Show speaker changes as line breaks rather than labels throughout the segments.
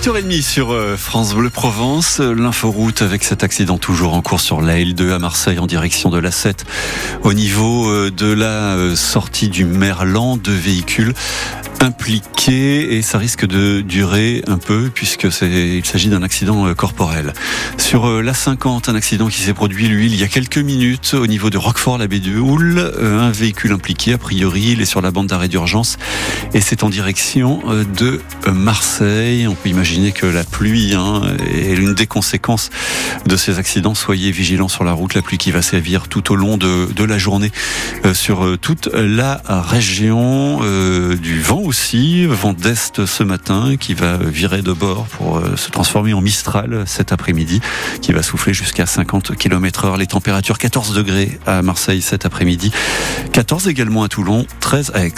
8h30 sur euh, France Bleu Provence, l'inforoute avec cet accident toujours en cours sur la L2 à Marseille en direction de la 7 au niveau euh, de la euh, sortie du Merlan, deux véhicules impliqués et ça risque de durer un peu puisque c'est il s'agit d'un accident corporel. Sur la 50, un accident qui s'est produit lui il y a quelques minutes au niveau de Roquefort la baie du Houle, un véhicule impliqué a priori, il est sur la bande d'arrêt d'urgence et c'est en direction de Marseille. On peut imaginer que la pluie hein, est l'une des conséquences de ces accidents. Soyez vigilants sur la route, la pluie qui va sévir tout au long de, de la journée euh, sur euh, toute la région. Euh, du vent aussi, vent d'est ce matin qui va virer de bord pour se transformer en Mistral cet après-midi, qui va souffler jusqu'à 50 km heure. Les températures 14 degrés à Marseille cet après-midi, 14 également à Toulon, 13 à Aix.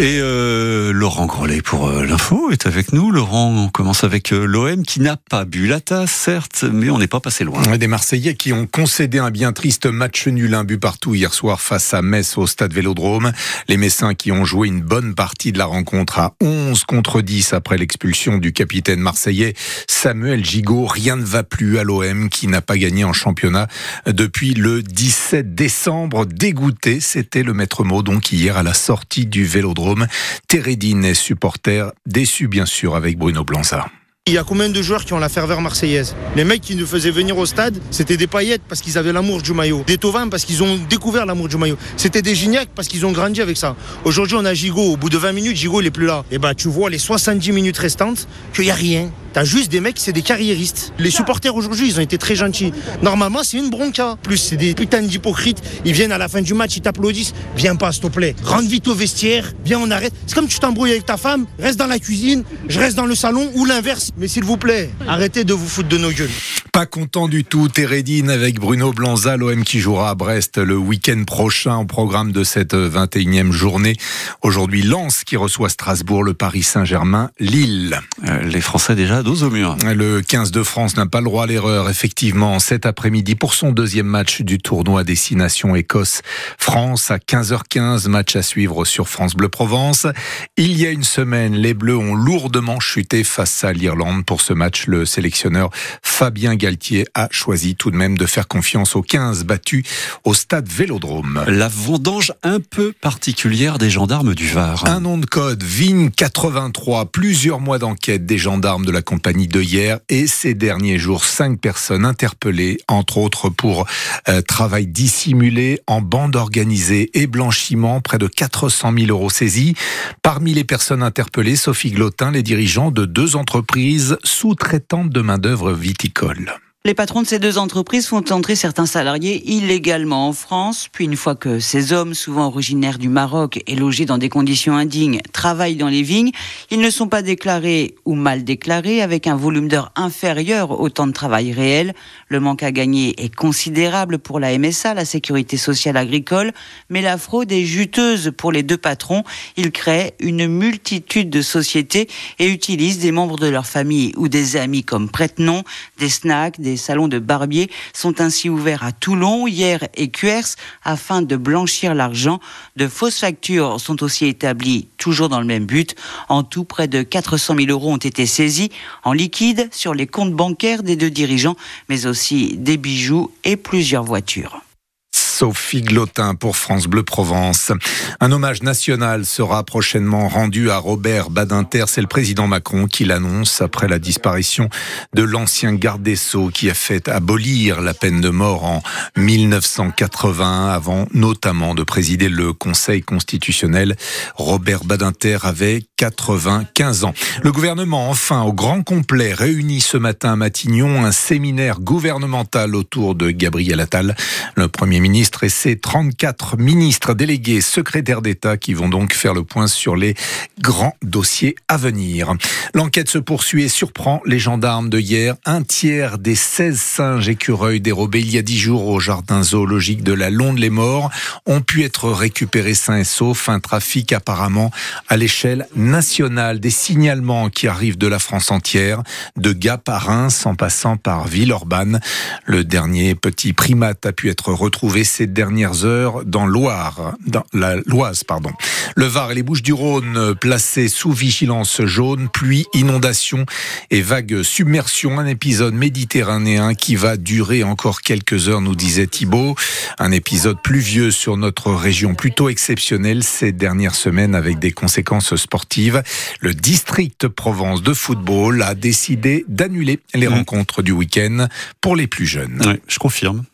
Et euh, Laurent Grollet pour euh, l'info est avec nous. Laurent, on commence avec euh, l'OM qui n'a pas bu la tasse, certes, mais on n'est pas passé loin.
Des Marseillais qui ont concédé un bien triste match nul, un but partout hier soir face à Metz au stade Vélodrome. Les Messins qui ont joué une bonne partie de la rencontre à 11 contre 10 après l'expulsion du capitaine marseillais Samuel Gigot. Rien ne va plus à l'OM qui n'a pas gagné en championnat depuis le 17 décembre. Dégoûté, c'était le maître mot donc hier à la sortie du Vélodrome. Térédine est supporter, déçu bien sûr avec Bruno Blanza.
Il y a combien de joueurs qui ont la ferveur marseillaise? Les mecs qui nous faisaient venir au stade, c'était des paillettes parce qu'ils avaient l'amour du maillot. Des Tovins parce qu'ils ont découvert l'amour du maillot. C'était des Gignac parce qu'ils ont grandi avec ça. Aujourd'hui, on a Gigot. Au bout de 20 minutes, Gigot, il est plus là. Et bah, tu vois les 70 minutes restantes qu'il n'y a rien. T'as juste des mecs, c'est des carriéristes. Les supporters aujourd'hui, ils ont été très gentils. Normalement, c'est une bronca. Plus, c'est des putains d'hypocrites. Ils viennent à la fin du match, ils t'applaudissent. Viens pas, s'il te plaît. Rentre vite au vestiaire. Viens, on arrête. C'est comme tu t'embrouilles avec ta femme. Reste dans la cuisine. Je reste dans le salon ou l'inverse. Mais s'il vous plaît, arrêtez de vous foutre de nos gueules.
Pas content du tout, Térédine avec Bruno Blanza, l'OM qui jouera à Brest le week-end prochain au programme de cette 21e journée. Aujourd'hui, Lens qui reçoit Strasbourg, le Paris Saint-Germain, Lille.
Euh, les Français déjà dos au mur.
Le 15 de France n'a pas le droit à l'erreur, effectivement, cet après-midi pour son deuxième match du tournoi Destination Écosse-France à 15h15, match à suivre sur France Bleu Provence. Il y a une semaine, les Bleus ont lourdement chuté face à l'Irlande. Pour ce match, le sélectionneur Fabien Galtier a choisi tout de même de faire confiance aux 15 battus au stade Vélodrome.
La vendange un peu particulière des gendarmes du Var.
Un nom de code, VIN 83, plusieurs mois d'enquête des gendarmes de la compagnie de hier et ces derniers jours, cinq personnes interpellées, entre autres pour euh, travail dissimulé en bande organisée et blanchiment, près de 400 000 euros saisis. Parmi les personnes interpellées, Sophie Glotin, les dirigeants de deux entreprises sous-traitantes de main-d'œuvre viticole.
Les patrons de ces deux entreprises font entrer certains salariés illégalement en France, puis une fois que ces hommes, souvent originaires du Maroc et logés dans des conditions indignes, travaillent dans les vignes, ils ne sont pas déclarés ou mal déclarés avec un volume d'heures inférieur au temps de travail réel. Le manque à gagner est considérable pour la MSA, la sécurité sociale agricole, mais la fraude est juteuse pour les deux patrons. Ils créent une multitude de sociétés et utilisent des membres de leur famille ou des amis comme prête-nom, des snacks, des salons de barbiers sont ainsi ouverts à Toulon, hier et Cuers afin de blanchir l'argent. De fausses factures sont aussi établies, toujours dans le même but. En tout, près de 400 000 euros ont été saisis en liquide sur les comptes bancaires des deux dirigeants, mais aussi des bijoux et plusieurs voitures.
Sophie Glotin pour France Bleu Provence. Un hommage national sera prochainement rendu à Robert Badinter. C'est le président Macron qui l'annonce après la disparition de l'ancien garde des Sceaux qui a fait abolir la peine de mort en 1980 avant notamment de présider le Conseil constitutionnel. Robert Badinter avait 95 ans. Le gouvernement, enfin, au grand complet, réunit ce matin à Matignon un séminaire gouvernemental autour de Gabriel Attal. Le Premier ministre et ses 34 ministres délégués secrétaires d'État qui vont donc faire le point sur les grands dossiers à venir. L'enquête se poursuit et surprend les gendarmes de hier. Un tiers des 16 singes écureuils dérobés il y a 10 jours au jardin zoologique de la Londe-les-Morts ont pu être récupérés sains et saufs. Un trafic apparemment à l'échelle nationale. Des signalements qui arrivent de la France entière, de Gap à Reims en passant par Villeurbanne. Le dernier petit primate a pu être retrouvé ces dernières heures dans Loire, dans la Loise, pardon. Le Var et les Bouches du Rhône placés sous vigilance jaune, pluie, inondation et vague submersion. Un épisode méditerranéen qui va durer encore quelques heures, nous disait Thibault. Un épisode pluvieux sur notre région plutôt exceptionnel ces dernières semaines avec des conséquences sportives. Le district Provence de football a décidé d'annuler les mmh. rencontres du week-end pour les plus jeunes.
je confirme.